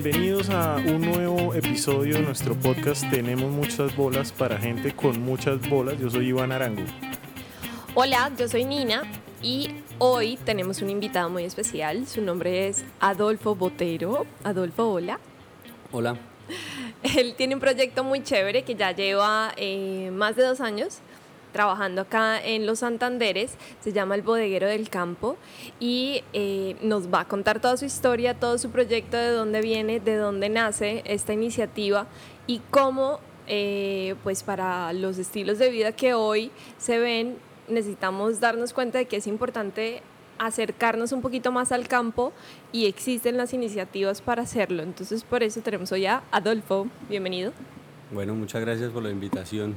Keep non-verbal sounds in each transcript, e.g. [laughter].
Bienvenidos a un nuevo episodio de nuestro podcast Tenemos muchas bolas para gente con muchas bolas. Yo soy Iván Arango. Hola, yo soy Nina y hoy tenemos un invitado muy especial. Su nombre es Adolfo Botero. Adolfo, hola. Hola. [laughs] Él tiene un proyecto muy chévere que ya lleva eh, más de dos años trabajando acá en Los Santanderes, se llama El Bodeguero del Campo y eh, nos va a contar toda su historia, todo su proyecto, de dónde viene, de dónde nace esta iniciativa y cómo, eh, pues para los estilos de vida que hoy se ven, necesitamos darnos cuenta de que es importante acercarnos un poquito más al campo y existen las iniciativas para hacerlo. Entonces por eso tenemos hoy a Adolfo. Bienvenido. Bueno, muchas gracias por la invitación.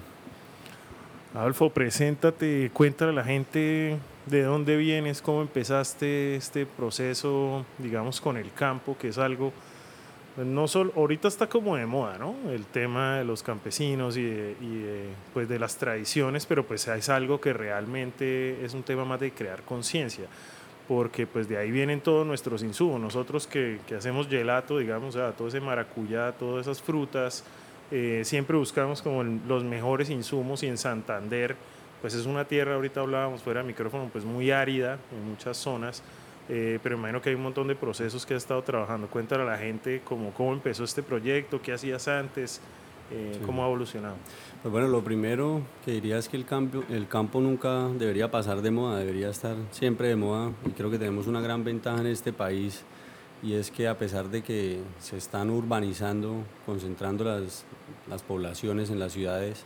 Adolfo, preséntate, cuéntale a la gente de dónde vienes, cómo empezaste este proceso, digamos, con el campo, que es algo, pues, no solo, ahorita está como de moda, ¿no? El tema de los campesinos y, de, pues de las tradiciones, pero pues es algo que realmente es un tema más de crear conciencia, porque pues de ahí vienen todos nuestros insumos, nosotros que, que hacemos gelato, digamos, o todo ese maracuyá, todas esas frutas, eh, siempre buscamos como los mejores insumos y en Santander, pues es una tierra, ahorita hablábamos fuera de micrófono, pues muy árida en muchas zonas, eh, pero imagino que hay un montón de procesos que has estado trabajando. Cuéntale a la gente cómo, cómo empezó este proyecto, qué hacías antes, eh, cómo ha evolucionado. Pues bueno, lo primero que diría es que el, campo, el campo nunca debería pasar de moda, debería estar siempre de moda y creo que tenemos una gran ventaja en este país y es que a pesar de que se están urbanizando, concentrando las, las poblaciones en las ciudades,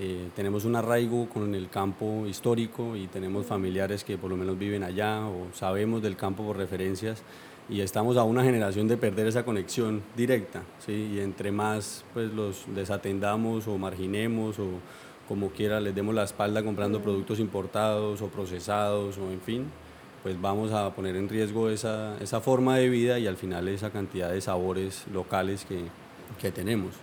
eh, tenemos un arraigo con el campo histórico y tenemos familiares que por lo menos viven allá o sabemos del campo por referencias y estamos a una generación de perder esa conexión directa, ¿sí? y entre más pues los desatendamos o marginemos o como quiera les demos la espalda comprando productos importados o procesados o en fin, pues vamos a poner en riesgo esa, esa, forma de vida y al final esa cantidad de sabores locales que, que tenemos,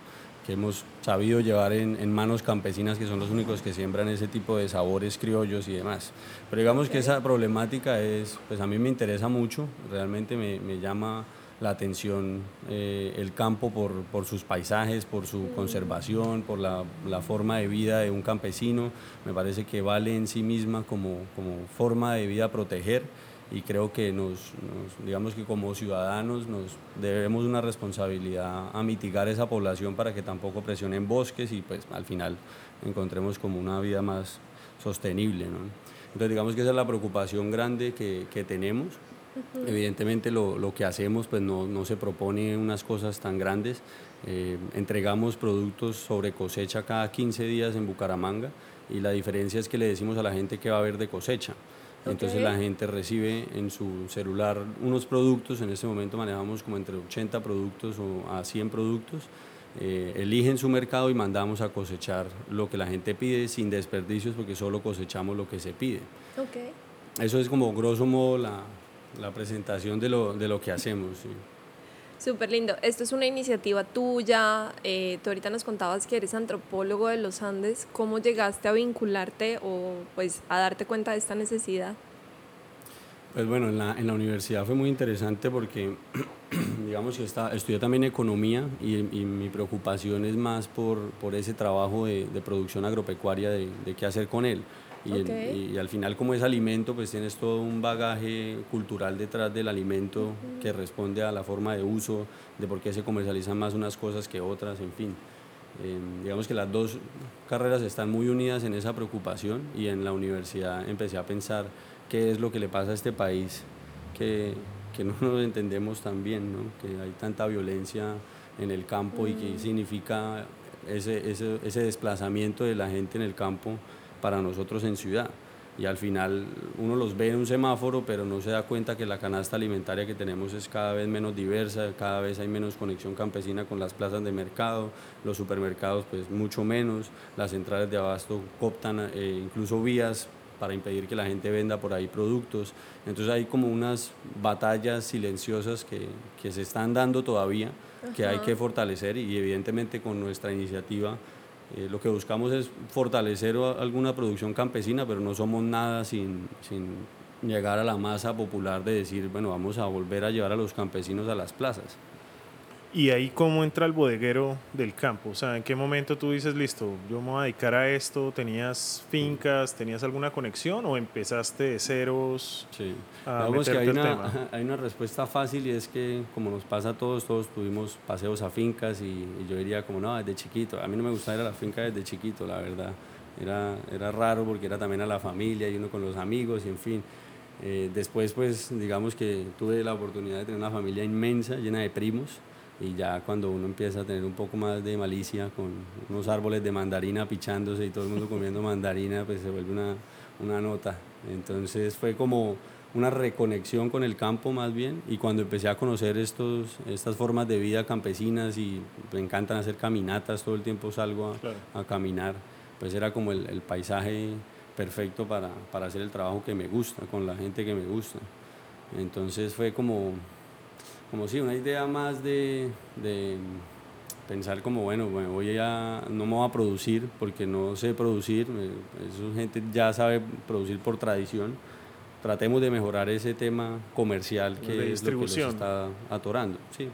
que hemos sabido llevar en, en, manos campesinas que son los únicos que siembran ese tipo de sabores criollos y demás. Pero digamos que esa problemática es, pues a mí me interesa mucho, realmente me, me llama la atención eh, el campo por, por, sus paisajes, por su conservación, por la, la, forma de vida de un campesino. Me parece que vale en sí misma como, como forma de vida proteger y creo que nos, digamos que como ciudadanos nos debemos una responsabilidad a mitigar esa población para que tampoco presionen bosques y pues al final encontremos como una vida más sostenible. ¿no? Entonces digamos que esa es la preocupación grande que, que tenemos Evidentemente lo, lo, que hacemos pues no, no, se propone unas cosas tan grandes. Eh, entregamos productos sobre cosecha cada 15 días en Bucaramanga y la diferencia es que le decimos a la gente que va a haber de cosecha. Entonces la gente recibe en su celular unos productos, en este momento manejamos como entre 80 productos o a 100 productos, eh, eligen su mercado y mandamos a cosechar lo que la gente pide sin desperdicios porque solo cosechamos lo que se pide. Okay. Eso es como grosso modo la, la presentación de lo, de lo que hacemos. Sí. Súper lindo. Esto es una iniciativa tuya. Eh, tú ahorita nos contabas que eres antropólogo de los Andes. ¿Cómo llegaste a vincularte o pues a darte cuenta de esta necesidad? Pues bueno, en la, en la universidad fue muy interesante porque, [clears throat] digamos que está, estudié también economía y, y, mi preocupación es más por, por ese trabajo de, de producción agropecuaria, de, de qué hacer con él. Y, okay. y, al final como es alimento, pues tienes todo un bagaje cultural detrás del alimento uh -huh. que responde a la forma de uso, de por qué se comercializan más unas cosas que otras, en fin. Eh, digamos que las dos carreras están muy unidas en esa preocupación y en la universidad empecé a pensar qué es lo que le pasa a este país que, que no [laughs] nos entendemos tan bien, ¿no? que hay tanta violencia en el campo uh -huh. y qué significa ese, ese, ese desplazamiento de la gente en el campo para nosotros en ciudad. Y al final uno los ve en un semáforo, pero no se da cuenta que la canasta alimentaria que tenemos es cada vez menos diversa, cada vez hay menos conexión campesina con las plazas de mercado, los supermercados pues mucho menos, las centrales de abasto cooptan eh, incluso vías para impedir que la gente venda por ahí productos. Entonces hay como unas batallas silenciosas que, que se están dando todavía, Ajá. que hay que fortalecer y evidentemente con nuestra iniciativa eh, lo que buscamos es fortalecer alguna producción campesina, pero no somos nada sin, sin, llegar a la masa popular de decir, bueno, vamos a volver a llevar a los campesinos a las plazas. Y ahí cómo entra el bodeguero del campo, o sea, en qué momento tú dices, listo, yo me voy a dedicar a esto, tenías fincas, tenías alguna conexión o empezaste de ceros sí. a que hay una, tema? [laughs] hay una respuesta fácil y es que como nos pasa a todos, todos tuvimos paseos a fincas y, y yo diría como no, desde chiquito, a mí no me gustaba ir a la finca desde chiquito, la verdad, era, era raro porque era también a la familia y uno con los amigos y en fin. Eh, después pues digamos que tuve la oportunidad de tener una familia inmensa, llena de primos y ya cuando uno empieza a tener un poco más de malicia con unos árboles de mandarina pichándose y todo el mundo comiendo [laughs] mandarina, pues se vuelve una, una nota. Entonces fue como una reconexión con el campo más bien y cuando empecé a conocer estos, estas formas de vida campesinas y me encantan hacer caminatas, todo el tiempo salgo a, a caminar, pues era como el, el paisaje perfecto para, para hacer el trabajo que me gusta, con la gente que me gusta. Entonces fue como como si una idea más de, de pensar como, bueno, bueno, voy a, no me voy a producir porque no sé producir, eso gente ya sabe producir por tradición. Tratemos de mejorar ese tema comercial que es lo que los está atorando. Sí.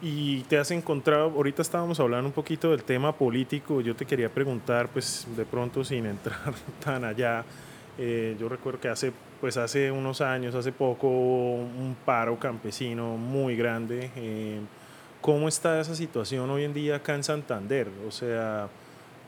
Y te has encontrado, ahorita estábamos hablando un poquito del tema político, yo te quería preguntar, pues de pronto sin [laughs] entrar tan allá, eh, yo recuerdo que hace, pues hace unos años, hace poco, un paro campesino muy grande. Eh, ¿Cómo está esa situación hoy en día acá en Santander? O sea,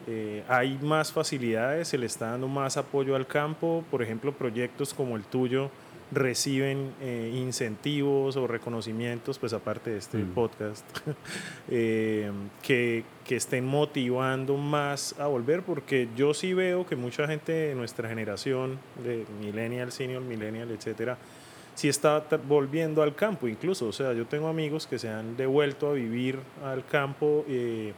eh, ¿hay más facilidades? ¿Se le está dando más apoyo al campo? Por ejemplo, proyectos como el tuyo reciben eh, incentivos o reconocimientos, pues aparte de este mm. podcast, [laughs] eh, que, que, estén motivando más a volver, porque yo sí veo que mucha gente de nuestra generación, de millennial, senior, millennial, etcétera, sí está volviendo al campo incluso, o sea, yo tengo amigos que se han devuelto a vivir al campo, eh,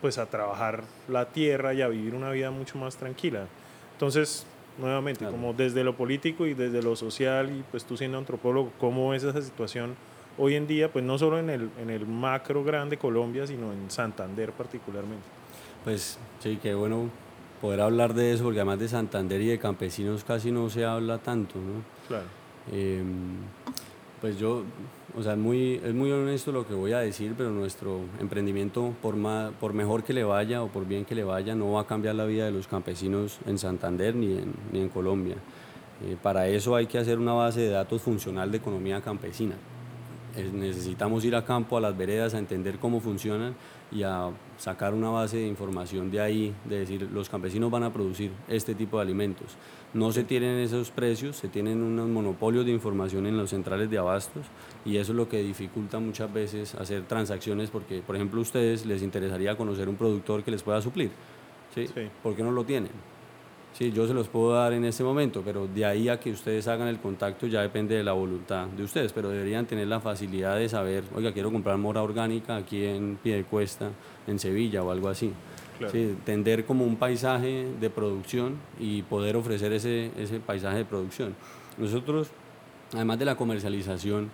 pues a trabajar la tierra y a vivir una vida mucho más tranquila. Entonces, nuevamente, como desde lo político y desde lo social, y pues tú siendo antropólogo, ¿cómo es esa situación hoy en día, pues no solo en el, en el macro grande Colombia, sino en Santander particularmente? Pues sí, qué bueno poder hablar de eso, porque además de Santander y de campesinos casi no se habla tanto, ¿no? Claro. Em, pues yo, o sea, es muy, es muy honesto lo que voy a decir, pero nuestro emprendimiento, por, más, por mejor que le vaya o por bien que le vaya, no va a cambiar la vida de los campesinos en Santander ni en, ni en Colombia. Eh, para eso hay que hacer una base de datos funcional de economía campesina. necesitamos ir a campo, a las veredas, a entender cómo funcionan y a sacar una base de información de ahí, de decir, los campesinos van a producir este tipo de alimentos. No se tienen esos precios, se tienen unos monopolios de información en los centrales de abastos y eso es lo que dificulta muchas veces hacer transacciones porque, por ejemplo, a ustedes les interesaría conocer un productor que les pueda suplir. ¿sí? sí. por qué no lo tienen? Sí, yo se los puedo dar en este momento, pero de ahí a que ustedes hagan el contacto ya depende de la voluntad de ustedes, pero deberían tener la facilidad de saber, oiga, quiero comprar mora orgánica aquí en Piedecuesta, en Sevilla o algo así. Sí, tender como un paisaje de producción y poder ofrecer ese, ese paisaje de producción. Nosotros, además de la comercialización,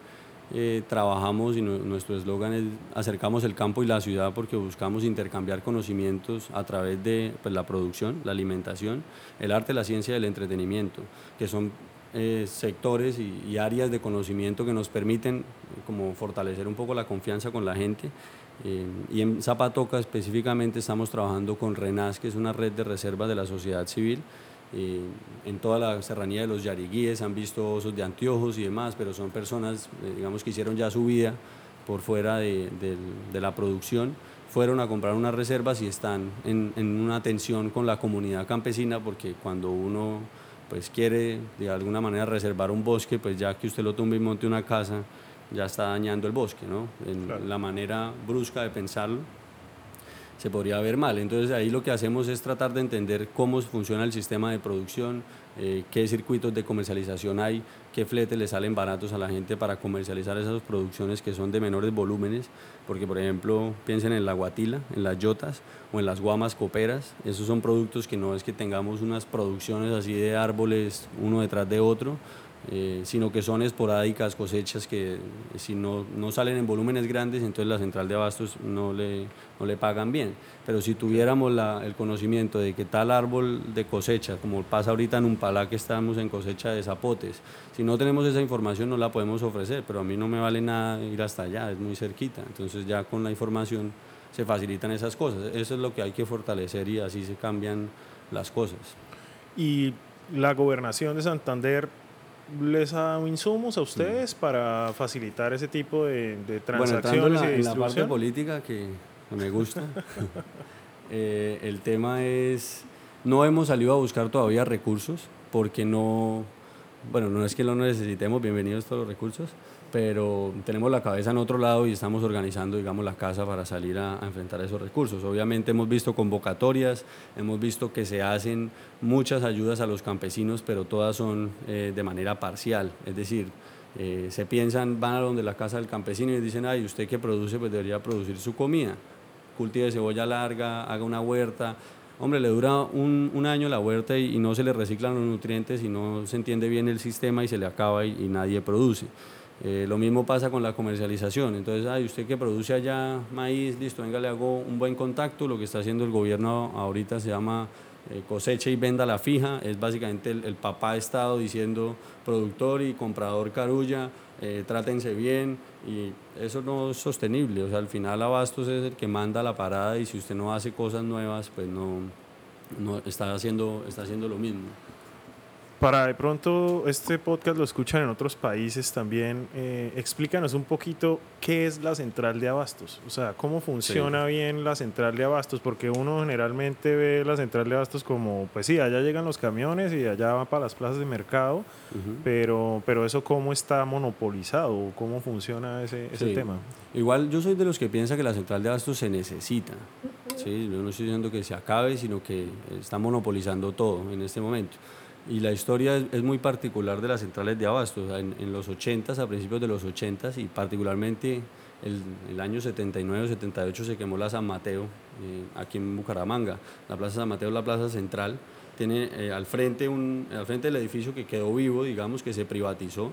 eh, trabajamos y nuestro eslogan es acercamos el campo y la ciudad porque buscamos intercambiar conocimientos a través de pues, la producción, la alimentación, el arte, la ciencia y el entretenimiento, que son eh, sectores y, áreas de conocimiento que nos permiten como fortalecer un poco la confianza con la gente. Eh, y en Zapatoca específicamente estamos trabajando con RENAS, que es una red de reservas de la sociedad civil, en toda la serranía de los yariguíes han visto osos de anteojos y demás, pero son personas, eh, digamos, que hicieron ya su vida por fuera de, la producción, fueron a comprar unas reservas y están en, una tensión con la comunidad campesina, porque cuando uno pues quiere de alguna manera reservar un bosque, pues ya que usted lo tumbe y monte una casa, ya está dañando el bosque, ¿no? En la manera brusca de pensarlo se podría ver mal. Entonces ahí lo que hacemos es tratar de entender cómo funciona el sistema de producción, eh, qué circuitos de comercialización hay, qué fletes le salen baratos a la gente para comercializar esas producciones que son de menores volúmenes, porque por ejemplo piensen en la guatila, en las yotas o en las guamas coperas, esos son productos que no es que tengamos unas producciones así de árboles uno detrás de otro, eh, sino que son esporádicas cosechas que eh, si no, no, salen en volúmenes grandes, entonces la central de abastos no le, no le pagan bien. Pero si tuviéramos la, el conocimiento de que tal árbol de cosecha, como pasa ahorita en un palá que estamos en cosecha de zapotes, si no tenemos esa información no la podemos ofrecer, pero a mí no me vale nada ir hasta allá, es muy cerquita. Entonces ya con la información se facilitan esas cosas. Eso es lo que hay que fortalecer y así se cambian las cosas. Y la gobernación de Santander les ha dado insumos a ustedes mm. para facilitar ese tipo de, transacciones bueno, en la, parte política que me gusta, [laughs] eh, el tema es, no hemos salido a buscar todavía recursos porque no, bueno, no es que lo necesitemos, bienvenidos todos los recursos, pero tenemos la cabeza en otro lado y estamos organizando, digamos, la casa para salir a, enfrentar esos recursos. Obviamente hemos visto convocatorias, hemos visto que se hacen muchas ayudas a los campesinos, pero todas son eh, de manera parcial, es decir, eh, se piensan, van a donde la casa del campesino y dicen, ay, usted que produce, pues debería producir su comida, cultive cebolla larga, haga una huerta, hombre, le dura un, año la huerta y, no se le reciclan los nutrientes y no se entiende bien el sistema y se le acaba y, y nadie produce. Eh, lo mismo pasa con la comercialización. Entonces, ay, usted que produce allá maíz, listo, venga, le hago un buen contacto. Lo que está haciendo el gobierno ahorita se llama eh, cosecha y venda la fija. Es básicamente el, papá Estado diciendo productor y comprador carulla, eh, trátense bien. Y eso no es sostenible. O sea, al final Abastos es el que manda la parada y si usted no hace cosas nuevas, pues no, no está, haciendo, está haciendo lo mismo. Para de pronto este podcast lo escuchan en otros países también, eh, explícanos un poquito qué es la central de abastos, o sea, cómo funciona bien la central de abastos, porque uno generalmente ve la central de abastos como, pues sí, allá llegan los camiones y allá van para las plazas de mercado, pero, pero eso cómo está monopolizado, cómo funciona ese, ese tema. Igual yo soy de los que piensa que la central de abastos se necesita, ¿sí? yo no estoy diciendo que se acabe, sino que está monopolizando todo en este momento. Y la historia es, muy particular de las centrales de abastos. En, los 80 a principios de los 80 y particularmente el, el año 79 78 se quemó la San Mateo eh, aquí en Bucaramanga. La Plaza San Mateo es la plaza central. Tiene eh, al, frente un, al frente del edificio que quedó vivo, digamos, que se privatizó.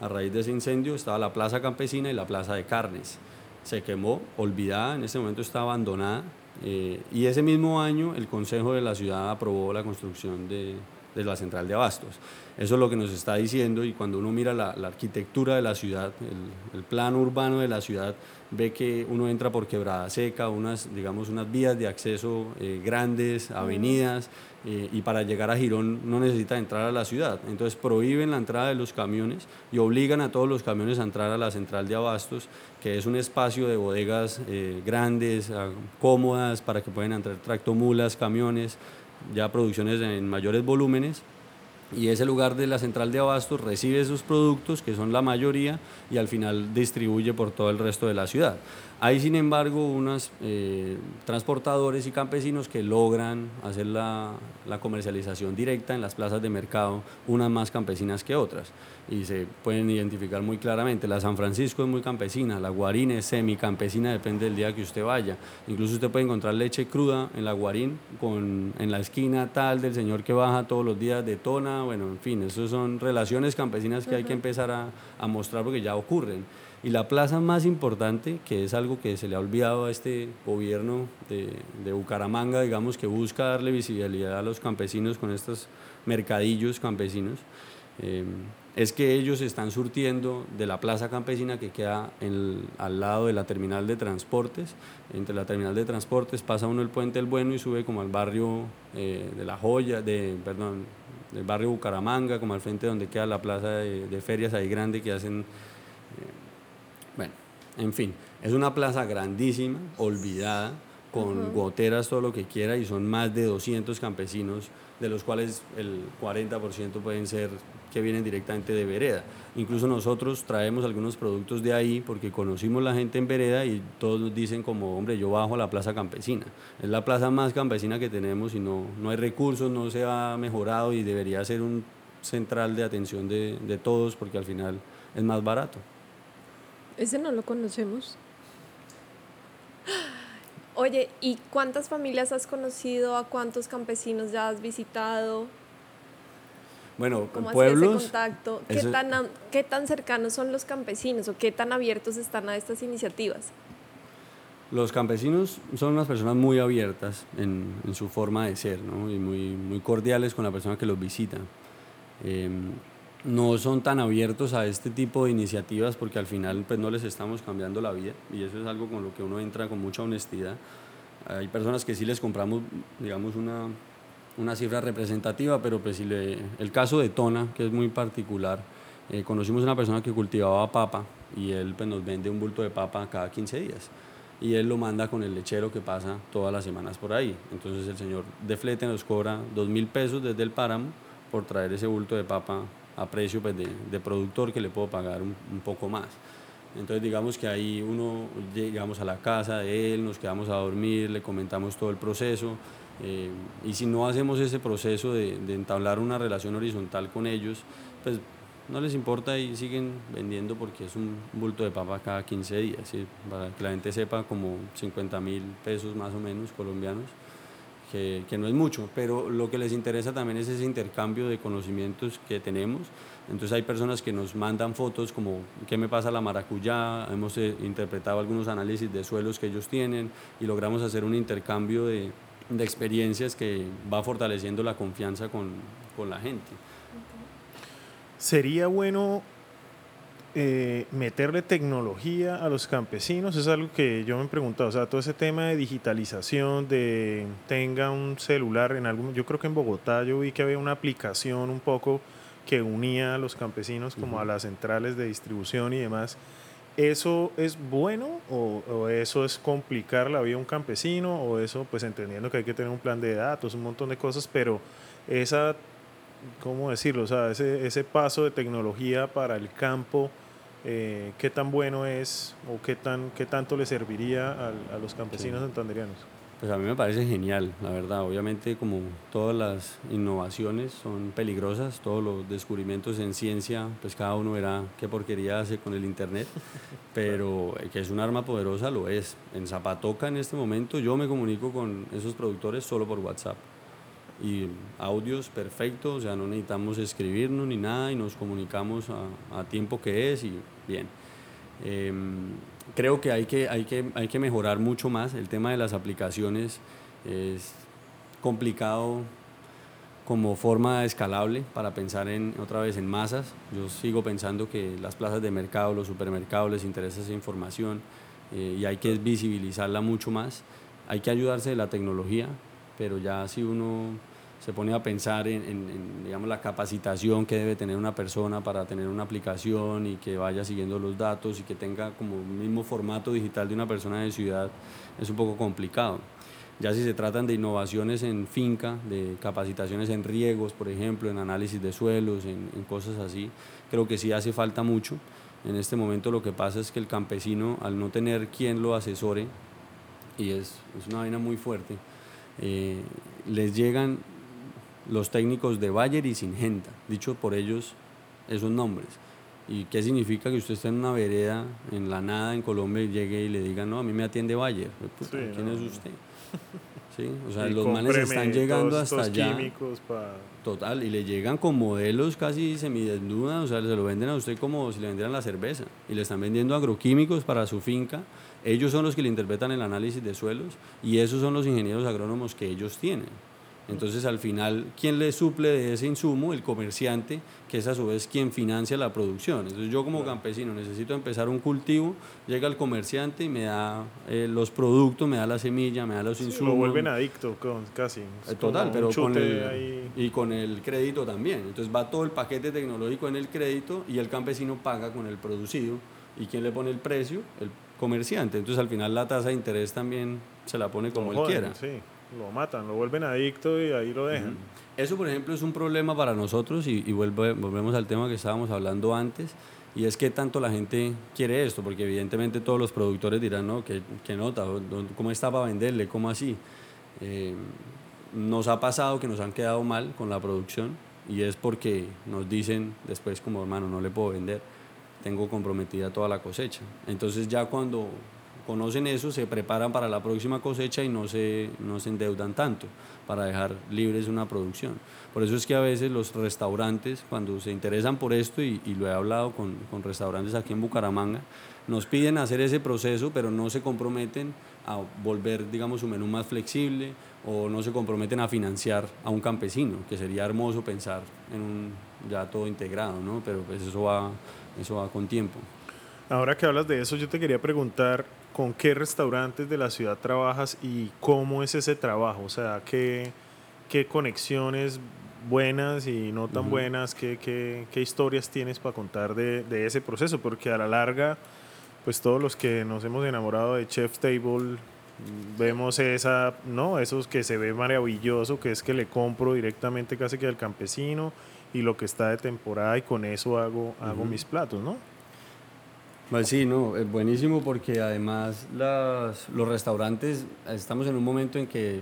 A raíz de ese incendio estaba la Plaza Campesina y la Plaza de Carnes. Se quemó, olvidada, en ese momento está abandonada. Eh, y ese mismo año el Consejo de la Ciudad aprobó la construcción de, de la central de abastos. Eso es lo que nos está diciendo y cuando uno mira la, arquitectura de la ciudad, el, el, plan urbano de la ciudad, ve que uno entra por quebrada seca, unas, digamos, unas vías de acceso eh, grandes, avenidas, eh, y para llegar a Girón no necesita entrar a la ciudad. Entonces prohíben la entrada de los camiones y obligan a todos los camiones a entrar a la central de abastos, que es un espacio de bodegas eh, grandes, cómodas, para que puedan entrar tractomulas, camiones, ya producciones en mayores volúmenes y ese lugar de la central de abastos recibe esos productos, que son la mayoría, y al final distribuye por todo el resto de la ciudad. Hay, sin embargo, unos eh, transportadores y campesinos que logran hacer la, la, comercialización directa en las plazas de mercado, unas más campesinas que otras, y se pueden identificar muy claramente. La San Francisco es muy campesina, la Guarín es semicampesina, depende del día que usted vaya. Incluso usted puede encontrar leche cruda en la Guarín, con, en la esquina tal del señor que baja todos los días de Tona, bueno, en fin, eso son relaciones campesinas que hay que empezar a, a mostrar porque ya ocurren. Y la plaza más importante, que es algo que se le ha olvidado a este gobierno de, de, Bucaramanga, digamos, que busca darle visibilidad a los campesinos con estos mercadillos campesinos, eh, es que ellos están surtiendo de la plaza campesina que queda al lado de la terminal de transportes. Entre la terminal de transportes pasa uno el puente El Bueno y sube como al barrio eh, de La Joya, de, perdón, del barrio Bucaramanga, como al frente donde queda la plaza de, ferias ahí grande que hacen en fin, es una plaza grandísima, olvidada, con goteras, todo lo que quiera, y son más de 200 campesinos, de los cuales el 40% pueden ser que vienen directamente de Vereda. Incluso nosotros traemos algunos productos de ahí porque conocimos la gente en Vereda y todos nos dicen como, hombre, yo bajo a la plaza campesina. Es la plaza más campesina que tenemos y no, no hay recursos, no se ha mejorado y debería ser un central de atención de, de todos porque al final es más barato. Ese no lo conocemos. [gasps] Oye, ¿y cuántas familias has conocido? ¿A cuántos campesinos ya has visitado? Bueno, ¿Cómo pueblos... ese contacto? ¿Qué, tan, ¿Qué tan cercanos son los campesinos o qué tan abiertos están a estas iniciativas? Los campesinos son unas personas muy abiertas en, en su forma de ser ¿no? y muy, muy cordiales con la persona que los visita. Em, no son tan abiertos a este tipo de iniciativas porque al final pues, no les estamos cambiando la vida y eso es algo con lo que uno entra con mucha honestidad. Hay personas que sí les compramos, digamos, una, una cifra representativa, pero pues si el caso de Tona, que es muy particular, eh, conocimos una persona que cultivaba papa y él pues, nos vende un bulto de papa cada 15 días y él lo manda con el lechero que pasa todas las semanas por ahí. Entonces el señor de flete nos cobra dos mil pesos desde el páramo por traer ese bulto de papa a precio pues, de, de, productor que le puedo pagar un, poco más. Entonces digamos que ahí uno llegamos a la casa de él, nos quedamos a dormir, le comentamos todo el proceso eh, y si no hacemos ese proceso de, de entablar una relación horizontal con ellos, pues no les importa y siguen vendiendo porque es un bulto de papa cada 15 días, ¿sí? para que la gente sepa como 50 mil pesos más o menos colombianos, que, que, no es mucho, pero lo que les interesa también es ese intercambio de conocimientos que tenemos. Entonces hay personas que nos mandan fotos como qué me pasa la maracuyá, hemos eh, interpretado algunos análisis de suelos que ellos tienen y logramos hacer un intercambio de, de experiencias que va fortaleciendo la confianza con, con la gente. Sería bueno eh, meterle tecnología a los campesinos, es algo que yo me he preguntado, o sea, todo ese tema de digitalización, de tenga un celular en algún, yo creo que en Bogotá yo vi que había una aplicación un poco que unía a los campesinos como uh -huh. a las centrales de distribución y demás. ¿Eso es bueno o, o, eso es complicar la vida de un campesino o eso, pues entendiendo que hay que tener un plan de datos, un montón de cosas, pero esa ¿cómo decirlo? O sea, ese, ese paso de tecnología para el campo, eh, ¿qué tan bueno es o qué, tan, qué tanto le serviría a, a los campesinos sí. santanderianos? Pues a mí me parece genial, la verdad. Obviamente, como todas las innovaciones son peligrosas, todos los descubrimientos en ciencia, pues cada uno verá qué porquería hace con el Internet, [laughs] pero que es un arma poderosa lo es. En Zapatoca en este momento yo me comunico con esos productores solo por WhatsApp y audios perfectos, sea, no necesitamos escribirnos ni nada y nos comunicamos a, a tiempo que es y bien. Eh, creo que hay, que hay que hay que mejorar mucho más. El tema de las aplicaciones es complicado como forma escalable para pensar en otra vez en masas. Yo sigo pensando que las plazas de mercado, los supermercados les interesa esa información eh, y hay que visibilizarla mucho más. Hay que ayudarse de la tecnología, pero ya si uno se pone a pensar en, en, digamos, la capacitación que debe tener una persona para tener una aplicación y que vaya siguiendo los datos y que tenga como el mismo formato digital de una persona de ciudad, es un poco complicado. Ya si se tratan de innovaciones en finca, de capacitaciones en riegos, por ejemplo, en análisis de suelos, en, en cosas así, creo que sí hace falta mucho. En este momento lo que pasa es que el campesino, al no tener quien lo asesore, y es, es una vaina muy fuerte, eh, les llegan los técnicos de Bayer y Singenta, dicho por ellos esos nombres. ¿Y qué significa que usted esté en una vereda, en la nada, en Colombia, y llegue y le diga, no, a mí me atiende Bayer? Puta, sí, ¿Quién no. es usted? ¿Sí? O sea, los manes están llegando hasta allá. Pa... Total, y le llegan con modelos casi semidesnudas, o sea, se lo venden a usted como si le vendieran la cerveza. Y le están vendiendo agroquímicos para su finca. Ellos son los que le interpretan el análisis de suelos y esos son los ingenieros agrónomos que ellos tienen. Entonces, al final, ¿quién le suple de ese insumo? El comerciante, que es a su vez quien financia la producción. Entonces, yo como campesino necesito empezar un cultivo, llega el comerciante y me da eh, los productos, me da la semilla, me da los sí, insumos. Lo vuelven adicto con, casi. Es Total, pero con el, y con el crédito también. Entonces, va todo el paquete tecnológico en el crédito y el campesino paga con el producido. ¿Y quién le pone el precio? El comerciante. Entonces, al final, la tasa de interés también se la pone como no, él quiera. Sí lo matan, lo vuelven adicto y ahí lo dejan. Eso, por ejemplo, es un problema para nosotros y, y vuelve, volvemos al tema que estábamos hablando antes, y es que tanto la gente quiere esto, porque evidentemente todos los productores dirán, no, ¿qué, qué nota? ¿Cómo está para venderle? ¿Cómo así? Eh, nos ha pasado que nos han quedado mal con la producción y es porque nos dicen después como hermano, no le puedo vender, tengo comprometida toda la cosecha. Entonces ya cuando conocen eso se preparan para la próxima cosecha y no se, no se endeudan tanto para dejar libres una producción. Por eso es que a veces los restaurantes, cuando se interesan por esto, y, lo he hablado con, con restaurantes aquí en Bucaramanga, nos piden hacer ese proceso, pero no se comprometen a volver, digamos, su menú más flexible o no se comprometen a financiar a un campesino, que sería hermoso pensar en un ya todo integrado, ¿no? Pero pues eso va, eso va con tiempo. Ahora que hablas de eso, yo te quería preguntar con qué restaurantes de la ciudad trabajas y cómo es ese trabajo, o sea, qué, qué conexiones buenas y no tan buenas, qué, qué, qué, historias tienes para contar de, de, ese proceso, porque a la larga, pues todos los que nos hemos enamorado de Chef Table, vemos esa, ¿no? Eso que se ve maravilloso, que es que le compro directamente casi que al campesino y lo que está de temporada y con eso hago, hago mis platos, ¿no? Pues sí, no, es buenísimo porque además las, los restaurantes, estamos en un momento en que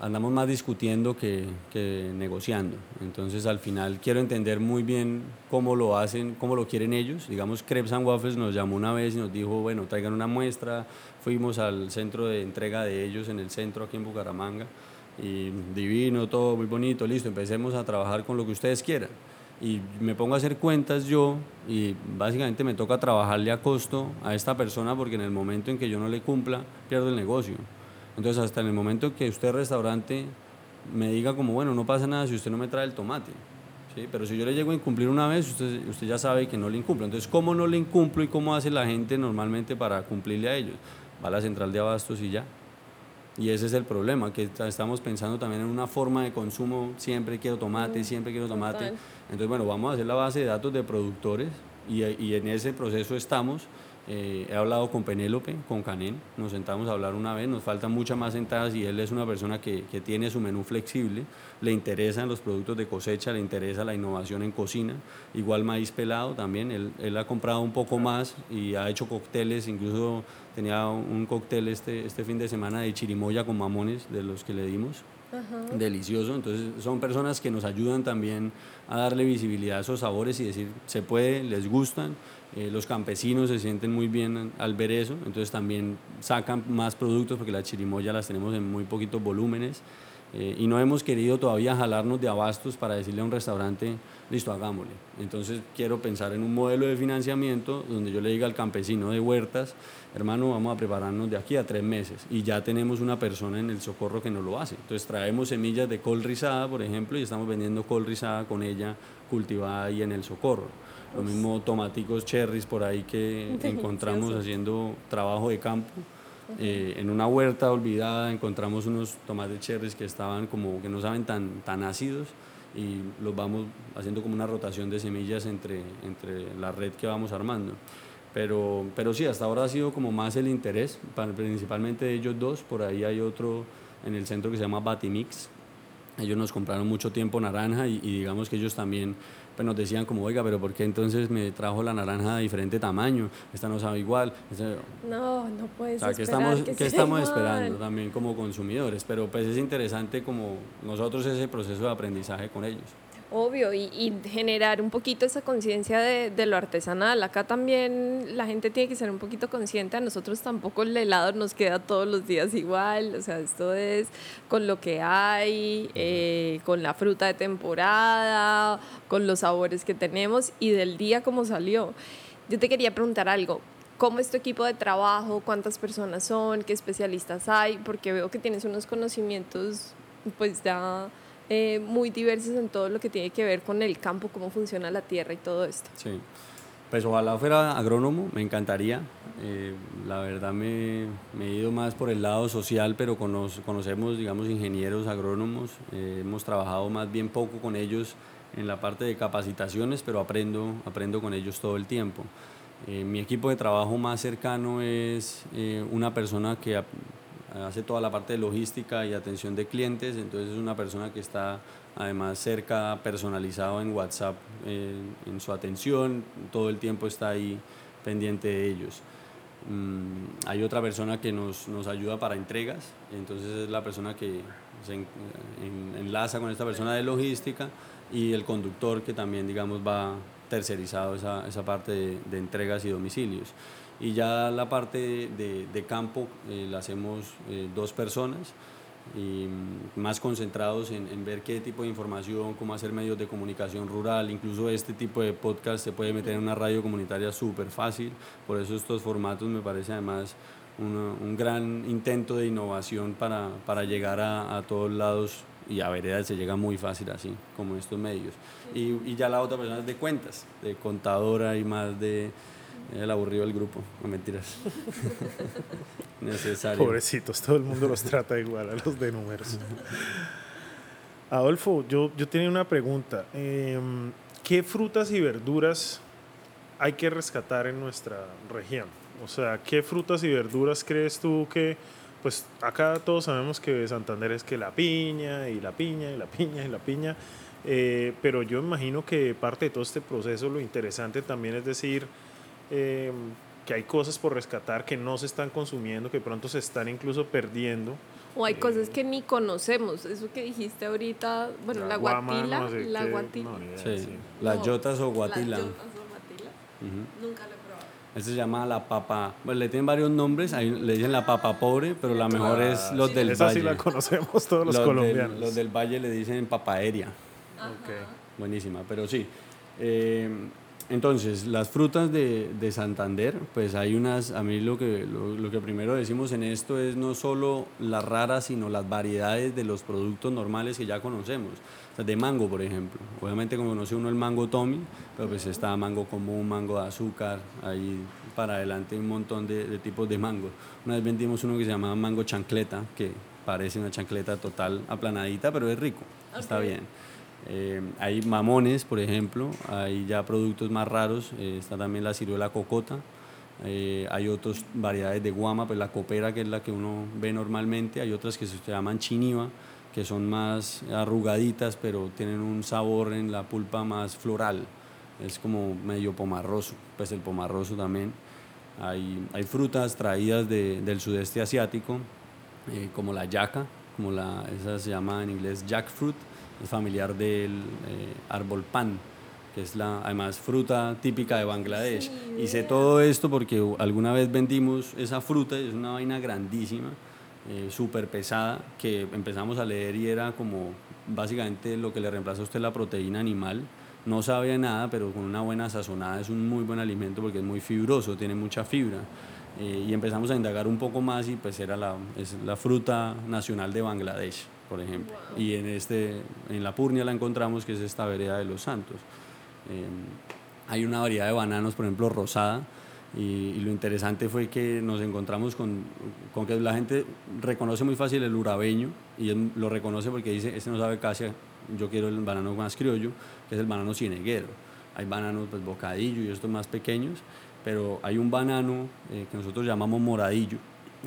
andamos más discutiendo que, que, negociando. Entonces al final quiero entender muy bien cómo lo hacen, cómo lo quieren ellos. Digamos, Crepes and Waffles nos llamó una vez y nos dijo, bueno, traigan una muestra. Fuimos al centro de entrega de ellos en el centro aquí en Bucaramanga y divino, todo muy bonito, listo, empecemos a trabajar con lo que ustedes quieran. Y me pongo a hacer cuentas yo y básicamente me toca trabajarle a costo a esta persona porque en el momento en que yo no le cumpla, pierdo el negocio. Entonces hasta en el momento en que usted restaurante me diga como, bueno, no pasa nada si usted no me trae el tomate. ¿sí? Pero si yo le llego a incumplir una vez, usted, usted ya sabe que no le incumplo. Entonces, ¿cómo no le incumplo y cómo hace la gente normalmente para cumplirle a ellos? Va a la central de abastos y ya. Y ese es el problema, que estamos pensando también en una forma de consumo, siempre quiero tomate, siempre quiero tomate. Entonces, bueno, vamos a hacer la base de datos de productores y, y en ese proceso estamos. Eh, he hablado con Penélope, con Canén, nos sentamos a hablar una vez, nos faltan muchas más sentadas y él es una persona que, que, tiene su menú flexible, le interesan los productos de cosecha, le interesa la innovación en cocina, igual maíz pelado también, él, él ha comprado un poco más y ha hecho cócteles, incluso tenía un cóctel este, este fin de semana de chirimoya con mamones de los que le dimos. Delicioso, entonces son personas que nos ayudan también a darle visibilidad a esos sabores y decir, se puede, les gustan, eh, los campesinos se sienten muy bien al ver eso, entonces también sacan más productos porque las chirimoya las tenemos en muy poquitos volúmenes eh, y no hemos querido todavía jalarnos de abastos para decirle a un restaurante, listo, hagámosle. Entonces quiero pensar en un modelo de financiamiento donde yo le diga al campesino de huertas, hermano, vamos a prepararnos de aquí a tres meses y ya tenemos una persona en el socorro que nos lo hace. Entonces traemos semillas de col rizada, por ejemplo, y estamos vendiendo col rizada con ella cultivada ahí en el socorro lo mismo tomaticos cherries por ahí que encontramos haciendo trabajo de campo. Eh, en una huerta olvidada encontramos unos tomates cherries que estaban como que no saben tan, tan ácidos y los vamos haciendo como una rotación de semillas entre, entre la red que vamos armando. Pero, pero sí, hasta ahora ha sido como más el interés, principalmente de ellos dos. Por ahí hay otro en el centro que se llama Batimix. Ellos nos compraron mucho tiempo naranja y, y digamos que ellos también pues nos decían como, oiga, pero ¿por qué entonces me trajo la naranja de diferente tamaño? Esta no sabe igual. no, no puede ser. ¿qué estamos, ¿qué estamos esperando también como consumidores? Pero pues es interesante como nosotros ese proceso de aprendizaje con ellos. Obvio, y, generar un poquito esa conciencia de, lo artesanal. Acá también la gente tiene que ser un poquito consciente. A nosotros tampoco el helado nos queda todos los días igual. O sea, esto es con lo que hay, eh, con la fruta de temporada, con los sabores que tenemos y del día como salió. Yo te quería preguntar algo. ¿Cómo es tu equipo de trabajo? ¿Cuántas personas son? ¿Qué especialistas hay? Porque veo que tienes unos conocimientos, pues ya eh, muy diversos en todo lo que tiene que ver con el campo, cómo funciona la tierra y todo esto. Sí, pues ojalá fuera agrónomo, me encantaría. Eh, la verdad me, me, he ido más por el lado social, pero conocemos, digamos, ingenieros agrónomos. Eh, hemos trabajado más bien poco con ellos en la parte de capacitaciones, pero aprendo, aprendo con ellos todo el tiempo. mi equipo de trabajo más cercano es una persona que hace toda la parte de logística y atención de clientes, entonces es una persona que está además cerca, personalizado en WhatsApp eh, en su atención, todo el tiempo está ahí pendiente de ellos. Mm, hay otra persona que nos, nos, ayuda para entregas, entonces es la persona que se enlaza con esta persona de logística y el conductor que también digamos va tercerizado esa, esa parte de, de entregas y domicilios. Y ya la parte de, de campo eh, la hacemos eh, dos personas y mm, más concentrados en, en, ver qué tipo de información, cómo hacer medios de comunicación rural, incluso este tipo de podcast se puede meter en una radio comunitaria súper fácil, por eso estos formatos me parece además un gran intento de innovación para, para llegar a, a, todos lados y a veredas se llega muy fácil así, como estos medios. Y, y ya la otra persona es de cuentas, de contadora y más de el aburrido del grupo, no mentiras. [laughs] Necesario. Pobrecitos, todo el mundo los trata igual a los de números. Adolfo, yo, yo tenía una pregunta. Eh, ¿Qué frutas y verduras hay que rescatar en nuestra región? O sea, ¿qué frutas y verduras crees tú que, pues acá todos sabemos que Santander es que la piña y la piña y la piña y la piña, eh, pero yo imagino que parte de todo este proceso lo interesante también es decir, eh, que hay cosas por rescatar que no se están consumiendo, que pronto se están incluso perdiendo. O hay cosas que ni conocemos, eso que dijiste ahorita, bueno, la, la guatila, la guatila. Las yotas o guatila. Las yotas o guatila. Uh -huh. Nunca lo he probado. Este se llama la papa, bueno, le tienen varios nombres, ahí le dicen la papa pobre, pero la mejor ah, es los sí, del esa valle. sí la conocemos todos los, los colombianos. Del, los del valle le dicen papa aérea. Okay. Buenísima, pero sí. Eh, entonces, las frutas de, de, Santander, pues hay unas, a mí lo que, lo, lo, que primero decimos en esto es no solo las raras, sino las variedades de los productos normales que ya conocemos. O sea, de mango, por ejemplo. Obviamente conoce uno el mango Tommy, pero pues está mango común, mango de azúcar, ahí para adelante un montón de, de tipos de mango. Una vez vendimos uno que se llamaba mango chancleta, que parece una chancleta total aplanadita, pero es rico, okay. está bien. Eh, hay mamones, por ejemplo, hay ya productos más raros, eh, está también la ciruela cocota, eh, hay otras variedades de guama, pues la copera que es la que uno ve normalmente, hay otras que se llaman chiniva, que son más arrugaditas, pero tienen un sabor en la pulpa más floral, es como medio pomarroso, pues el pomarroso también. Hay, hay frutas traídas de, del sudeste asiático, como la yaca, como la, esa se llama en inglés jackfruit, es familiar del eh, árbol pan, que es la además fruta típica de Bangladesh. Sí, sé todo esto porque alguna vez vendimos esa fruta, es una vaina grandísima, eh, súper pesada, que empezamos a leer y era como básicamente lo que le reemplaza a usted la proteína animal. No sabe nada, pero con una buena sazonada es un muy buen alimento porque es muy fibroso, tiene mucha fibra. Eh, y empezamos a indagar un poco más y pues era la, es la fruta nacional de Bangladesh por ejemplo. Y en, este, en la Purnia la encontramos, que es esta vereda de los Santos. Eh, hay una variedad de bananos, por ejemplo, rosada, y, y, lo interesante fue que nos encontramos con, con, que la gente reconoce muy fácil el urabeño, y él lo reconoce porque dice, este no sabe casi, yo quiero el banano más criollo, que es el banano cineguero. Hay bananos pues bocadillo y estos más pequeños, pero hay un banano eh, que nosotros llamamos moradillo,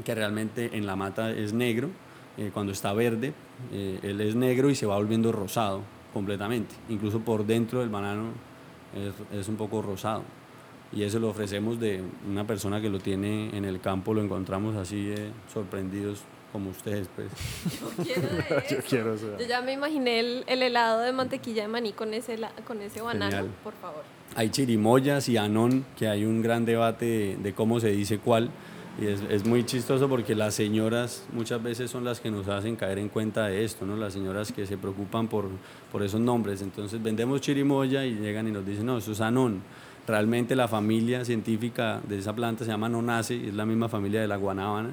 que realmente en la mata es negro, eh, cuando está verde, eh, él es negro y se va volviendo rosado completamente. Incluso por dentro del banano es, es, un poco rosado. Y eso lo ofrecemos de una persona que lo tiene en el campo, lo encontramos así eh, sorprendidos como ustedes, pues. Yo quiero, [laughs] Yo quiero eso. Yo ya me imaginé el, el, helado de mantequilla de maní con ese, con ese banano, Genial. por favor. Hay chirimoyas y anón, que hay un gran debate de, de cómo se dice cuál. Y es, es, muy chistoso porque las señoras muchas veces son las que nos hacen caer en cuenta de esto, ¿no? Las señoras que se preocupan por, por esos nombres. Entonces vendemos chirimoya y llegan y nos dicen, no, eso es anón. Realmente la familia científica de esa planta se llama nonace, es la misma familia de la guanábana.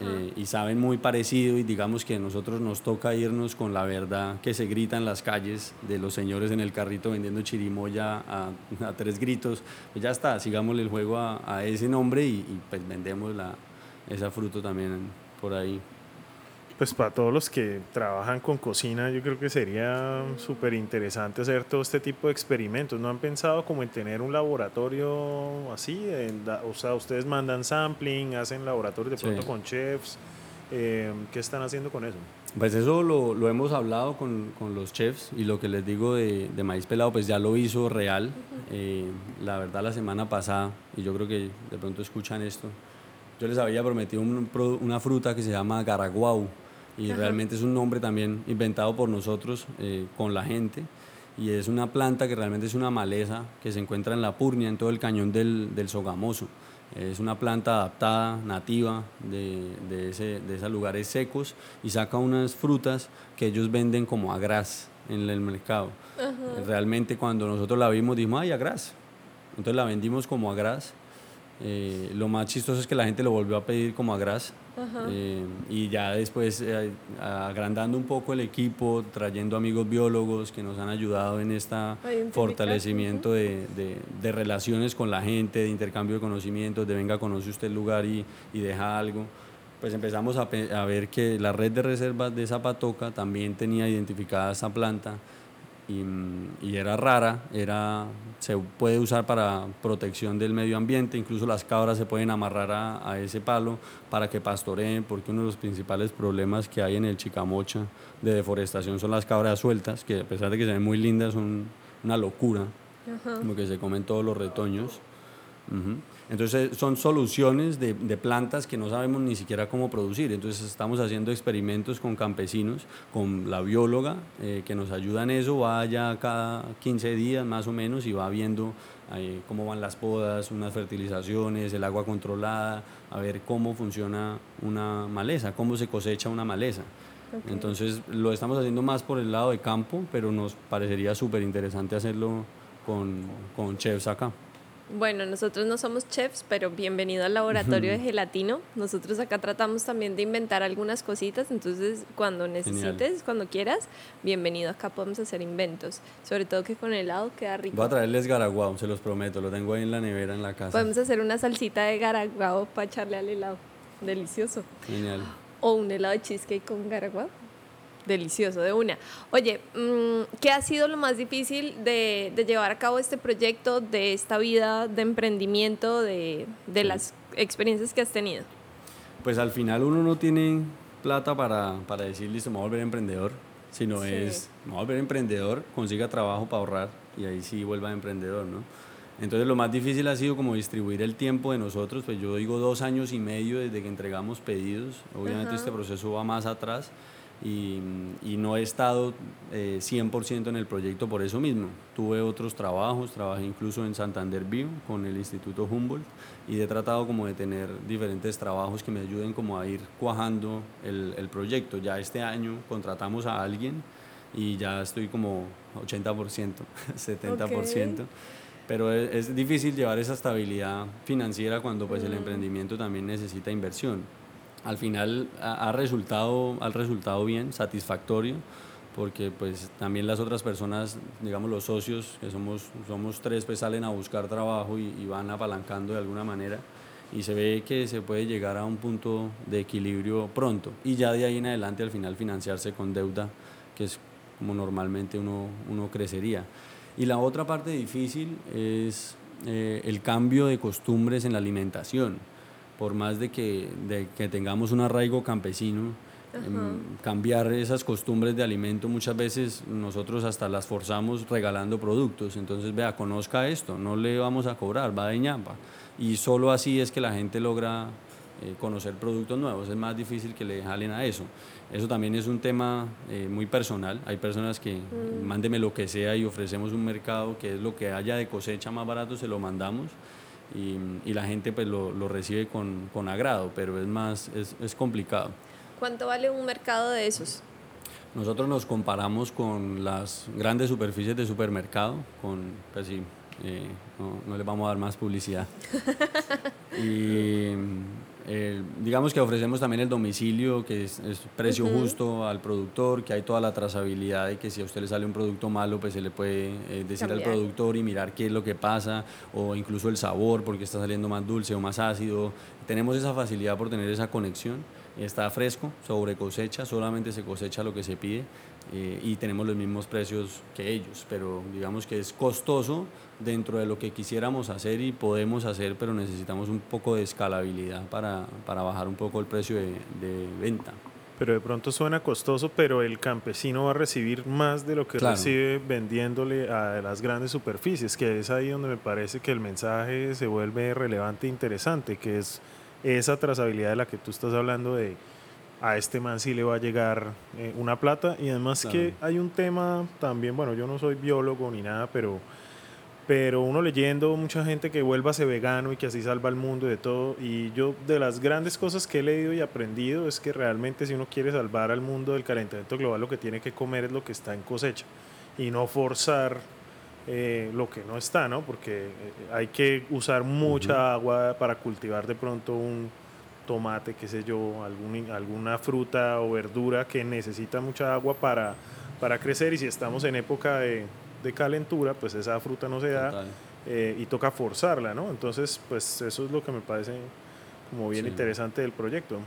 Eh, y saben muy parecido y digamos que a nosotros nos toca irnos con la verdad que se grita en las calles de los señores en el carrito vendiendo chirimoya a, tres gritos, pues ya está, sigámosle el juego a, ese nombre y, y, pues vendemos la, esa fruta también por ahí. Pues para todos los que trabajan con cocina, yo creo que sería súper interesante hacer todo este tipo de experimentos. ¿No han pensado como en tener un laboratorio así? O sea, ustedes mandan sampling, hacen laboratorios de pronto sí. con chefs. Eh, ¿Qué están haciendo con eso? Pues eso lo, lo hemos hablado con, con, los chefs y lo que les digo de, de maíz pelado, pues ya lo hizo real. Eh, la verdad, la semana pasada, y yo creo que de pronto escuchan esto, yo les había prometido un, una fruta que se llama garaguau y Ajá. realmente es un nombre también inventado por nosotros eh, con la gente y es una planta que realmente es una maleza que se encuentra en la Purnia, en todo el cañón del, del Sogamoso. Es una planta adaptada, nativa de, de, ese, de esos lugares secos y saca unas frutas que ellos venden como a gras en el mercado. Realmente cuando nosotros la vimos dijimos, ay, a gras. Entonces la vendimos como a gras. Eh, lo más chistoso es que la gente lo volvió a pedir como a gras. Eh, y ya después eh, agrandando un poco el equipo, trayendo amigos biólogos que nos han ayudado en este fortalecimiento de, de, relaciones con la gente, de intercambio de conocimientos, de venga, conoce usted el lugar y, y deja algo pues empezamos a, a, ver que la red de reservas de Zapatoca también tenía identificada esa planta y, y, era rara, era, se puede usar para protección del medio ambiente, incluso las cabras se pueden amarrar a, a, ese palo para que pastoreen, porque uno de los principales problemas que hay en el Chicamocha de deforestación son las cabras sueltas, que a pesar de que se ven muy lindas son una locura, como que se comen todos los retoños. Entonces son soluciones de, plantas que no sabemos ni siquiera cómo producir. Entonces estamos haciendo experimentos con campesinos, con la bióloga eh, que nos ayuda en eso, va allá cada 15 días más o menos y va viendo eh, cómo van las podas, unas fertilizaciones, el agua controlada, a ver cómo funciona una maleza, cómo se cosecha una maleza. Entonces lo estamos haciendo más por el lado de campo, pero nos parecería súper interesante hacerlo con, con chefs acá. Bueno, nosotros no somos chefs, pero bienvenido al laboratorio de gelatino. Nosotros acá tratamos también de inventar algunas cositas, entonces cuando necesites, cuando quieras, bienvenido acá podemos hacer inventos. Sobre todo que con helado queda rico. Voy a traerles garaguao, se los prometo, lo tengo ahí en la nevera en la casa. Podemos hacer una salsita de garaguao para echarle al helado. Delicioso. Genial. O un helado de cheesecake con garaguao. Delicioso, de una. Oye, mm, ¿qué ha sido lo más difícil de, llevar a cabo este proyecto, de esta vida de emprendimiento, de, las experiencias que has tenido? Pues al final uno no tiene plata para, para decir, listo, me voy a volver emprendedor, sino es, me voy a volver emprendedor, consiga trabajo para ahorrar y ahí sí vuelva emprendedor, ¿no? Entonces lo más difícil ha sido como distribuir el tiempo de nosotros, pues yo digo dos años y medio desde que entregamos pedidos, obviamente este proceso va más atrás, y, no he estado 100% eh, en el proyecto por eso mismo. Tuve otros trabajos, trabajé incluso en Santander Bio con el Instituto Humboldt y he tratado como de tener diferentes trabajos que me ayuden como a ir cuajando el, el proyecto. Ya este año contratamos a alguien y ya estoy como 80%, 70%. [laughs] Pero es, difícil llevar esa estabilidad financiera cuando pues el mm. emprendimiento también necesita inversión al final ha, resultado, ha resultado bien, satisfactorio, porque pues también las otras personas, digamos los socios, que somos, somos tres, pues salen a buscar trabajo y, van apalancando de alguna manera y se ve que se puede llegar a un punto de equilibrio pronto y ya de ahí en adelante al final financiarse con deuda, que es como normalmente uno, uno crecería. Y la otra parte difícil es eh, el cambio de costumbres en la alimentación por más de que, de que tengamos un arraigo campesino, em, cambiar esas costumbres de alimento muchas veces nosotros hasta las forzamos regalando productos. Entonces, vea, conozca esto, no le vamos a cobrar, va de ñapa. Y solo así es que la gente logra eh, conocer productos nuevos. Es más difícil que le jalen a eso. Eso también es un tema eh, muy personal. Hay personas que mm. mándeme lo que sea y ofrecemos un mercado que es lo que haya de cosecha más barato, se lo mandamos y, y la gente pues lo, lo recibe con, con, agrado, pero es más, es, es, complicado. ¿Cuánto vale un mercado de esos? Nosotros nos comparamos con las grandes superficies de supermercado, con, pues sí, eh, no, no les vamos a dar más publicidad. [laughs] y eh, digamos que ofrecemos también el domicilio, que es, precio justo al productor, que hay toda la trazabilidad de que si a usted le sale un producto malo, pues se le puede eh, decir al productor y mirar qué es lo que pasa, o incluso el sabor, porque está saliendo más dulce o más ácido. Tenemos esa facilidad por tener esa conexión. Está fresco, sobre cosecha, solamente se cosecha lo que se pide eh, y tenemos los mismos precios que ellos, pero digamos que es costoso dentro de lo que quisiéramos hacer y podemos hacer, pero necesitamos un poco de escalabilidad para, para bajar un poco el precio de, de, venta. Pero de pronto suena costoso, pero el campesino va a recibir más de lo que recibe vendiéndole a las grandes superficies, que es ahí donde me parece que el mensaje se vuelve relevante e interesante, que es esa trazabilidad de la que tú estás hablando de a este man sí le va a llegar eh, una plata. Y además que hay un tema también, bueno, yo no soy biólogo ni nada, pero pero uno leyendo mucha gente que vuelva a ser vegano y que así salva el mundo y de todo. Y yo de las grandes cosas que he leído y aprendido es que realmente si uno quiere salvar al mundo del calentamiento global, lo que tiene que comer es lo que está en cosecha y no forzar eh, lo que no está, ¿no? Porque eh, hay que usar mucha agua para cultivar de pronto un tomate, qué sé yo, algún, alguna fruta o verdura que necesita mucha agua para, para crecer y si estamos en época de de calentura, pues esa fruta no se da eh, y toca forzarla, ¿no? Entonces, pues eso es lo que me parece como bien interesante del proyecto.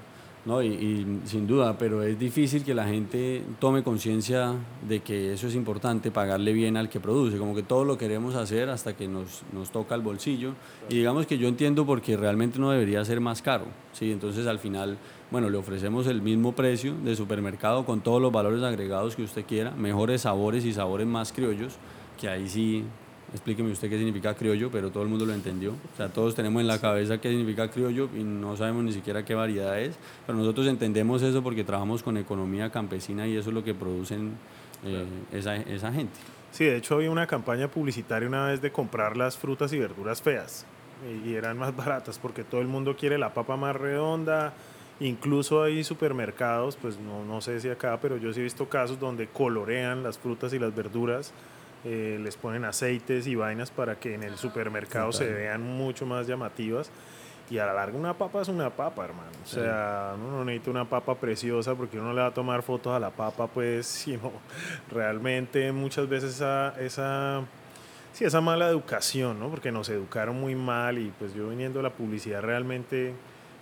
No, y, sin duda, pero es difícil que la gente tome conciencia de que eso es importante, pagarle bien al que produce, como que todo lo queremos hacer hasta que nos, nos toca el bolsillo. Y digamos que yo entiendo porque realmente no debería ser más caro, ¿sí? Entonces al final, bueno, le ofrecemos el mismo precio de supermercado con todos los valores agregados que usted quiera, mejores sabores y sabores más criollos, que ahí sí explíqueme usted qué significa criollo, pero todo el mundo lo entendió. O sea, todos tenemos en la cabeza qué significa criollo y no sabemos ni siquiera qué variedad es, pero nosotros entendemos eso porque trabajamos con economía campesina y eso es lo que producen eh, esa, esa gente. Sí, de hecho había una campaña publicitaria una vez de comprar las frutas y verduras feas y eran más baratas porque todo el mundo quiere la papa más redonda. Incluso hay supermercados, pues no, no sé si acá, pero yo sí he visto casos donde colorean las frutas y las verduras eh, les ponen aceites y vainas para que en el supermercado se vean mucho más llamativas. Y a la larga una papa es una papa, hermano. O sea, uno no necesita una papa preciosa porque uno le va a tomar fotos a la papa, pues, [laughs] sino realmente muchas veces esa, esa, sí, esa mala educación, ¿no? Porque nos educaron muy mal y pues yo viniendo a la publicidad realmente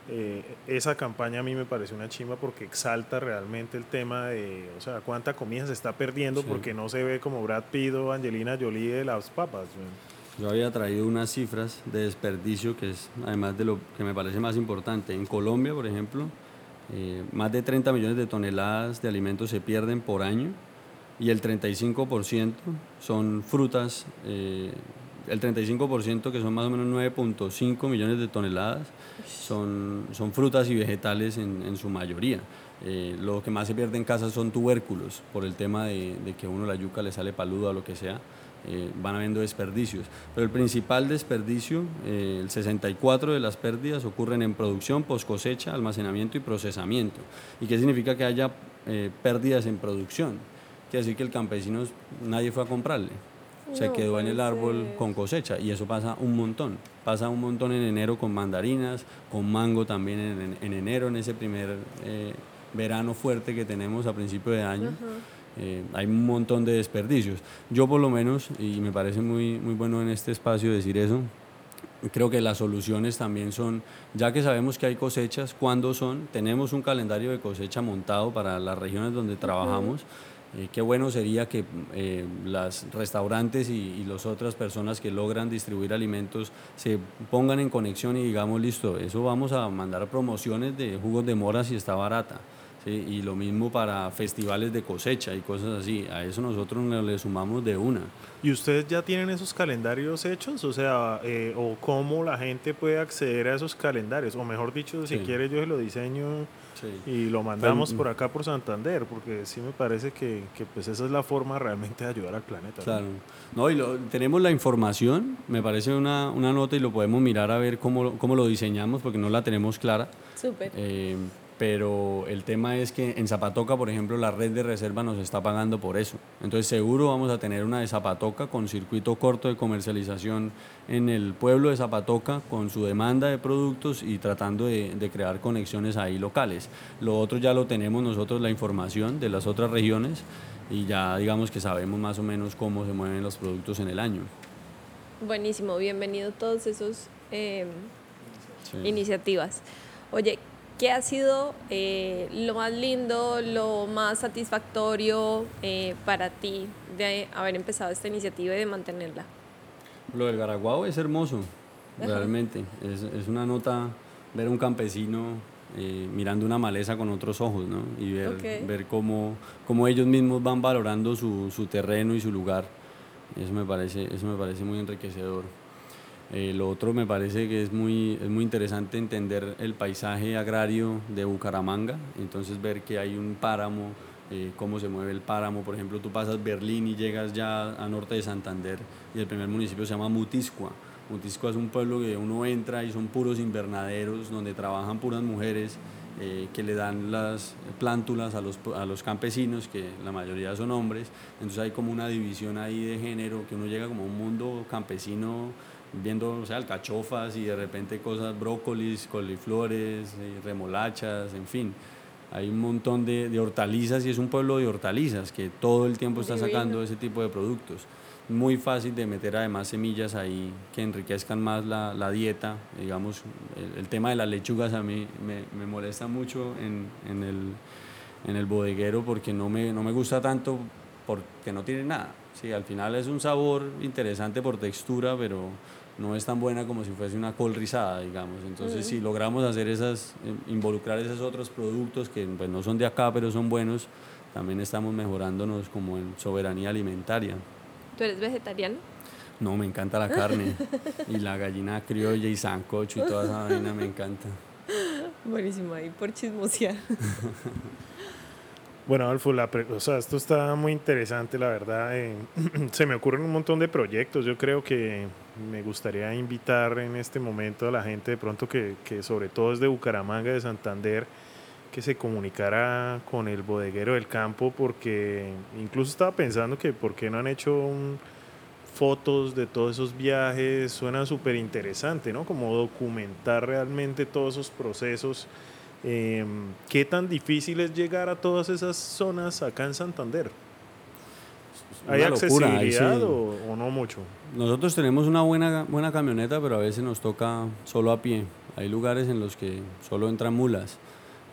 eh, esa campaña a mí me parece una chimba porque exalta realmente el tema de, o sea, cuánta comida se está perdiendo porque no se ve como Brad Pitt o Angelina Jolie de las papas. Yo había traído unas cifras de desperdicio que es además de lo que me parece más importante. En Colombia, por ejemplo, eh, más de 30 millones de toneladas de alimentos se pierden por año y el 35% son frutas, eh, el 35% que son más o menos 9.5 millones de toneladas son, son frutas y vegetales en, en su mayoría. Eh, lo que más se pierde en casa son tubérculos, por el tema de, de que uno la yuca le sale paluda o lo que sea. Eh, van habiendo desperdicios. Pero el principal desperdicio, eh, el 64 de las pérdidas ocurren en producción, post cosecha, almacenamiento y procesamiento. ¿Y qué significa que haya pérdidas en producción? Quiere decir que el campesino nadie fue a comprarle se quedó en el árbol con cosecha y eso pasa un montón. Pasa un montón en enero con mandarinas, con mango también en, enero, en ese primer eh, verano fuerte que tenemos a principio de año. Eh, hay un montón de desperdicios. Yo por lo menos, y me parece muy, muy bueno en este espacio decir eso, creo que las soluciones también son, ya que sabemos que hay cosechas, ¿cuándo son? Tenemos un calendario de cosecha montado para las regiones donde trabajamos. Eh, qué bueno sería que eh, las restaurantes y, las otras personas que logran distribuir alimentos se pongan en conexión y digamos, listo, eso vamos a mandar promociones de jugos de mora si está barata. Y lo mismo para festivales de cosecha y cosas así. A eso nosotros le sumamos de una. ¿Y ustedes ya tienen esos calendarios hechos? O sea, eh, ¿o cómo la gente puede acceder a esos calendarios? O mejor dicho, si quiere yo se lo diseño y lo mandamos por acá por Santander, porque sí me parece que, que, pues esa es la forma realmente de ayudar al planeta. Claro. No, y tenemos la información, me parece una, una, nota y lo podemos mirar a ver cómo, cómo lo diseñamos, porque no la tenemos clara. Súper. Eh, pero el tema es que en Zapatoca, por ejemplo, la red de reserva nos está pagando por eso. Entonces seguro vamos a tener una de Zapatoca con circuito corto de comercialización en el pueblo de Zapatoca con su demanda de productos y tratando de, crear conexiones ahí locales. Lo otro ya lo tenemos nosotros, la información de las otras regiones y ya digamos que sabemos más o menos cómo se mueven los productos en el año. Buenísimo, bienvenido a todos esos eh, iniciativas. Oye, ¿Qué ha sido eh, lo más lindo, lo más satisfactorio eh, para ti de haber empezado esta iniciativa y de mantenerla? Lo del Garaguao es hermoso, realmente. Es, es, una nota ver un campesino eh, mirando una maleza con otros ojos, ¿no? Y ver, ver cómo, cómo, ellos mismos van valorando su, su terreno y su lugar. Eso me parece, eso me parece muy enriquecedor. Eh, lo otro me parece que es muy, es muy interesante entender el paisaje agrario de Bucaramanga, entonces ver que hay un páramo eh, cómo se mueve el páramo. Por ejemplo, tú pasas Berlín y llegas ya a norte de Santander y el primer municipio se llama Mutiscua. Mutiscua es un pueblo que uno entra y son puros invernaderos donde trabajan puras mujeres eh, que le dan las plántulas a los, a los campesinos, que la mayoría son hombres. Entonces hay como una división ahí de género, que uno llega como a un mundo campesino viendo, o sea, alcachofas y de repente cosas, brócolis, coliflores, eh, remolachas, en fin hay un montón de, de, hortalizas y es un pueblo de hortalizas que todo el tiempo está sacando ese tipo de productos. Muy fácil de meter además semillas ahí que enriquezcan más la, la dieta. Digamos, el, tema de las lechugas a mí me, me molesta mucho en, en, el, en, el, bodeguero porque no me, no me gusta tanto porque no tiene nada. Sí, al final es un sabor interesante por textura, pero no es tan buena como si fuese una col rizada, digamos. Entonces, si logramos hacer esas, eh, involucrar esos otros productos que pues, no son de acá, pero son buenos, también estamos mejorándonos como en soberanía alimentaria. ¿Tú eres vegetariano? No, me encanta la carne [laughs] y la gallina criolla y sancocho y toda esa vaina me encanta. Buenísimo ahí por chismosear. [laughs] Bueno, Alfo, la o sea, esto está muy interesante, la verdad. Eh, [clears throat] se me ocurren un montón de proyectos. Yo creo que me gustaría invitar en este momento a la gente de pronto que, que sobre todo es de Bucaramanga, de Santander, que se comunicara con el bodeguero del campo, porque incluso estaba pensando que por qué no han hecho fotos de todos esos viajes. Suena súper interesante, ¿no? Como documentar realmente todos esos procesos eh, ¿Qué tan difícil es llegar a todas esas zonas acá en Santander? ¿Hay accesibilidad o, no mucho? Nosotros tenemos una buena, buena camioneta, pero a veces nos toca solo a pie. Hay lugares en los que solo entran mulas.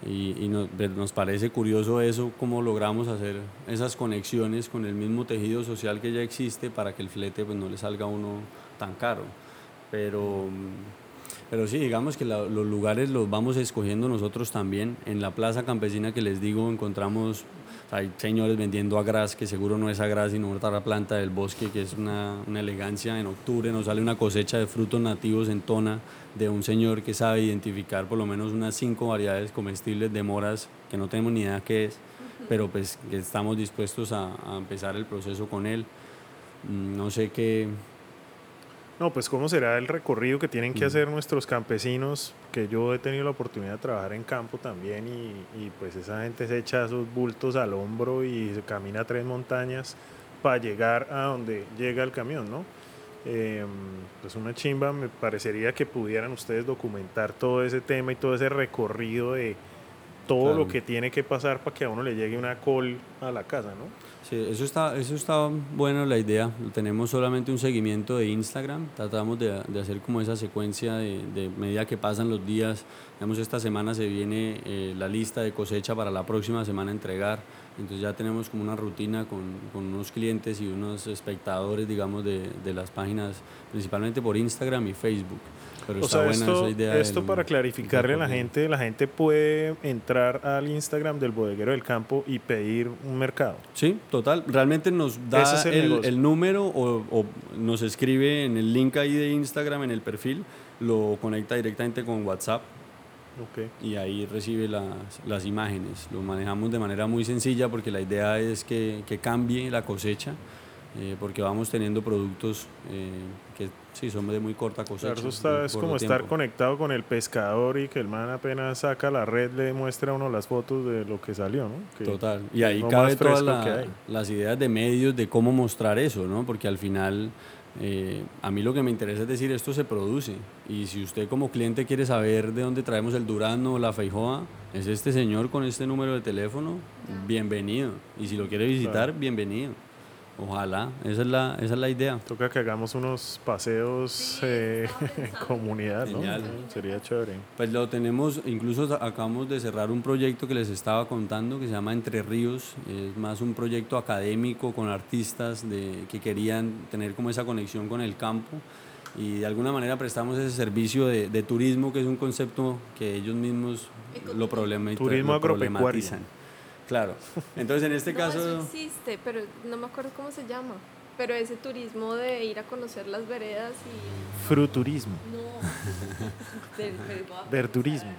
Y, nos, parece curioso eso, cómo logramos hacer esas conexiones con el mismo tejido social que ya existe para que el flete pues, no le salga a uno tan caro. Pero pero sí, digamos que los lugares los vamos escogiendo nosotros también. En la plaza campesina que les digo encontramos, hay señores vendiendo agraz, que seguro no es agraz, sino otra planta del bosque, que es una, una elegancia. En octubre nos sale una cosecha de frutos nativos en tona de un señor que sabe identificar por lo menos unas cinco variedades comestibles de moras que no tenemos ni idea qué es, pero pues que estamos dispuestos a, a empezar el proceso con él. Mm, no sé qué, no, pues cómo será el recorrido que tienen que mm. hacer nuestros campesinos, que yo he tenido la oportunidad de trabajar en campo también y, pues esa gente se echa esos bultos al hombro y se camina tres montañas para llegar a donde llega el camión, ¿no? Eh, pues una chimba, me parecería que pudieran ustedes documentar todo ese tema y todo ese recorrido de todo lo que tiene que pasar para que a uno le llegue una col a la casa, ¿no? Sí, eso está, eso está bueno la idea. Tenemos solamente un seguimiento de Instagram. Tratamos de, de hacer como esa secuencia de, de, medida que pasan los días. Digamos, esta semana se viene eh, la lista de cosecha para la próxima semana entregar. Entonces ya tenemos como una rutina con, con unos clientes y unos espectadores, digamos, de, de las páginas, principalmente por Instagram y Facebook o sea, esto, esto para clarificarle a la gente, la gente puede entrar al Instagram del bodeguero del campo y pedir un mercado. Sí, total. Realmente nos da el, número o, nos escribe en el link ahí de Instagram, en el perfil, lo conecta directamente con WhatsApp. Okay. Y ahí recibe las, las, imágenes. Lo manejamos de manera muy sencilla porque la idea es que, que cambie la cosecha, eh, porque vamos teniendo productos eh, que Sí, son de muy corta cosecha. Claro, es como estar conectado con el pescador y que el man apenas saca la red le muestra a uno las fotos de lo que salió, ¿no? Total. Y ahí cabe todas las ideas de medios de cómo mostrar eso, ¿no? Porque al final eh, a mí lo que me interesa es decir, esto se produce. Y si usted como cliente quiere saber de dónde traemos el durazno o la feijoa, es este señor con este número de teléfono, bienvenido. Y si lo quiere visitar, bienvenido. Ojalá, esa es la, esa es la idea. Toca que hagamos unos paseos eh, [laughs] en comunidad, ¿no? Sería chévere. Pues lo tenemos, incluso acabamos de cerrar un proyecto que les estaba contando que se llama Entre Ríos. Es más un proyecto académico con artistas de, que querían tener como esa conexión con el campo y de alguna manera prestamos ese servicio de, de turismo que es un concepto que ellos mismos lo, problematizan. Turismo agropecuario. Claro. Entonces, en este caso... Eso existe, pero no me acuerdo cómo se llama. Pero ese turismo de ir a conocer las veredas y... Fruturismo. No. [laughs] de, Verdurismo.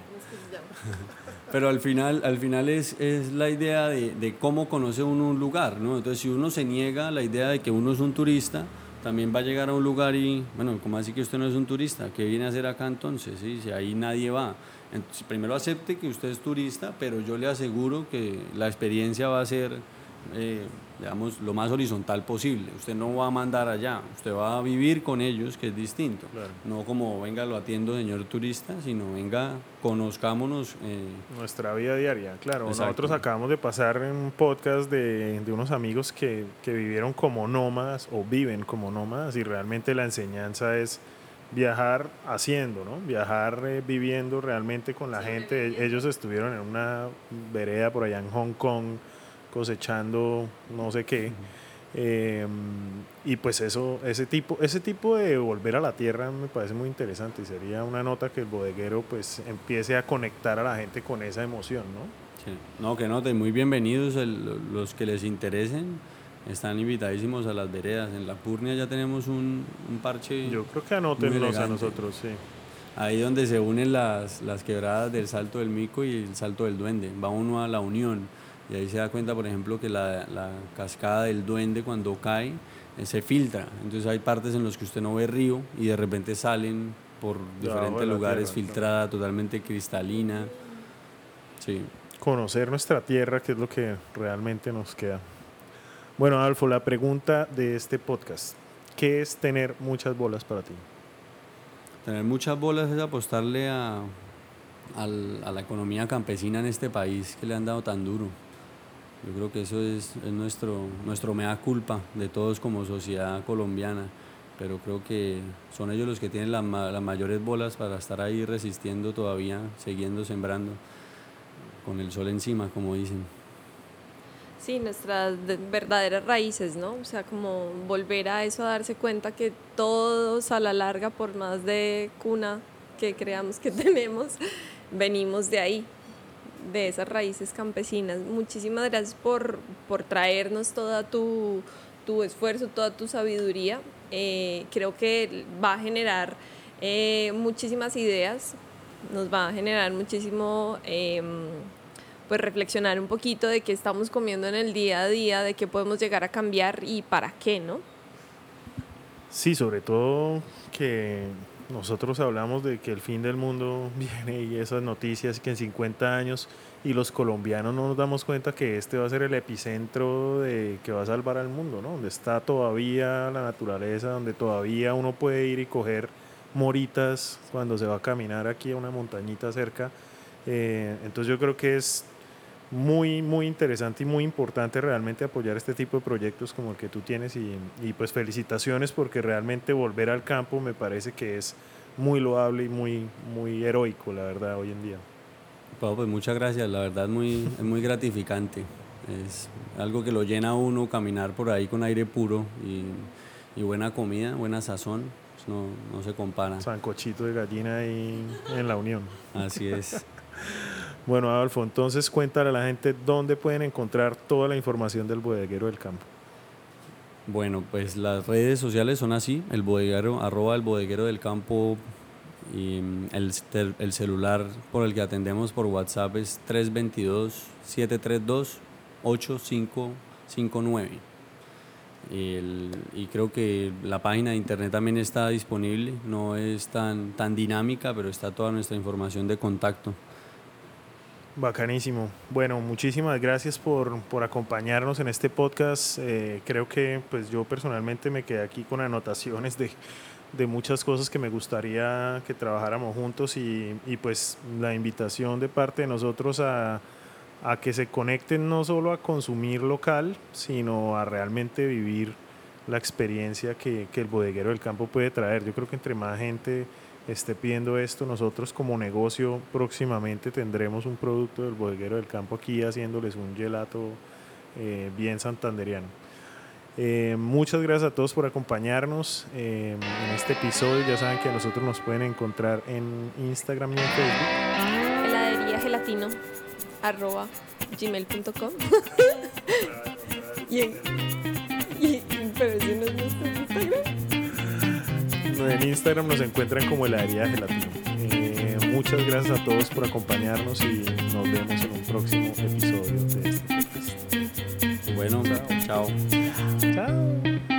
[laughs] Pero al final, al final es, es la idea de, de, cómo conoce uno un lugar, ¿no? Entonces, si uno se niega a la idea de que uno es un turista, también va a llegar a un lugar y, bueno, ¿cómo así que usted no es un turista? ¿Qué viene a hacer acá entonces? ¿Sí? Si ahí nadie va. Entonces, primero acepte que usted es turista, pero yo le aseguro que la experiencia va a ser eh, digamos, lo más horizontal posible. Usted no va a mandar allá, usted va a vivir con ellos, que es distinto. No como venga, lo atiendo, señor turista, sino venga, conozcámonos. Eh. Nuestra vida diaria, claro. Nosotros acabamos de pasar en un podcast de, de unos amigos que, que, vivieron como nómadas o viven como nómadas y realmente la enseñanza es viajar haciendo, ¿no? Viajar eh, viviendo realmente con la gente. Ellos estuvieron en una vereda por allá en Hong Kong cosechando no sé qué. Em, y pues eso, ese tipo, ese tipo de volver a la tierra me parece muy interesante y sería una nota que el bodeguero pues empiece a conectar a la gente con esa emoción, ¿no? Sí. No, que noten, muy bienvenidos los que les interesen, están invitadísimos a las veredas. En la Purnia ya tenemos un, un parche. Yo creo que anótenlos a nosotros, sí. Ahí donde se unen las, las quebradas del Salto del Mico y el Salto del Duende, va uno a la unión y ahí se da cuenta, por ejemplo, que la, la cascada del duende cuando cae eh, se filtra. Entonces hay partes en las que usted no ve río y de repente salen por diferentes lugares filtrada, totalmente cristalina. Sí. Conocer nuestra tierra, que es lo que realmente nos queda. Bueno, Adolfo, la pregunta de este podcast. ¿Qué es tener muchas bolas para ti? Tener muchas bolas es apostarle a, a la economía campesina en este país que le han dado tan duro. Yo creo que eso es, nuestro, nuestro mea culpa de todos como sociedad colombiana, pero creo que son ellos los que tienen las mayores bolas para estar ahí resistiendo todavía, siguiendo sembrando con el sol encima, como dicen. Sí, nuestras verdaderas raíces, ¿no? O sea, como volver a eso, a darse cuenta que todos a la larga, por más de cuna que creamos que [laughs] tenemos, venimos de ahí de esas raíces campesinas. Muchísimas gracias por, por traernos toda tu, tu, esfuerzo, toda tu sabiduría. Eh, creo que va a generar eh, muchísimas ideas, nos va a generar muchísimo, em, pues reflexionar un poquito de qué estamos comiendo en el día a día, de qué podemos llegar a cambiar y para qué, ¿no? Sí, sobre todo que nosotros hablamos de que el fin del mundo [laughs] viene y esas noticias que en 50 años y los colombianos no nos damos cuenta que este va a ser el epicentro de que va a salvar al mundo, ¿no? Donde está todavía la naturaleza, donde todavía uno puede ir y coger moritas cuando se va a caminar aquí a una montañita cerca. Eh, entonces yo creo que es muy, muy interesante y muy importante realmente apoyar este tipo de proyectos como el que tú tienes y, y, pues felicitaciones porque realmente volver al campo me parece que es muy loable y muy, muy heroico, la verdad, hoy en día. pues muchas gracias, la verdad muy, es muy gratificante. Es algo que lo llena uno caminar por ahí con aire puro y, y buena comida, buena sazón, pues no, no se compara. Sancochito de gallina ahí en la Unión. Así es. [laughs] Bueno, Adolfo, entonces cuéntale a la gente dónde pueden encontrar toda la información del bodeguero del campo. Bueno, pues las redes sociales son así, el bodeguero, arroba el bodeguero del campo y mm, el, el celular por el que atendemos por WhatsApp es 322-732-8559. Y, y creo que la página de internet también está disponible, no es tan, tan dinámica, pero está toda nuestra información de contacto. Bacanísimo. Bueno, muchísimas gracias por, por acompañarnos en este podcast. Eh, creo que pues yo personalmente me quedé aquí con anotaciones de, de muchas cosas que me gustaría que trabajáramos juntos y, y, pues la invitación de parte de nosotros a, a que se conecten no solo a consumir local, sino a realmente vivir la experiencia que, que el bodeguero del campo puede traer. Yo creo que entre más gente esté pidiendo esto, nosotros como negocio próximamente tendremos un producto del bodeguero del campo aquí haciéndoles un gelato eh, bien santanderiano. Eh, muchas gracias a todos por acompañarnos eh, en este episodio. Ya saben que a nosotros nos pueden encontrar en Instagram y en Facebook. Heladería gelatino arroba gmail.com [laughs] y, y, pero En Instagram nos encuentran como heladería gelatino. Eh, muchas gracias a todos por acompañarnos y nos vemos en un próximo episodio de este podcast. Bueno, chao. Chao.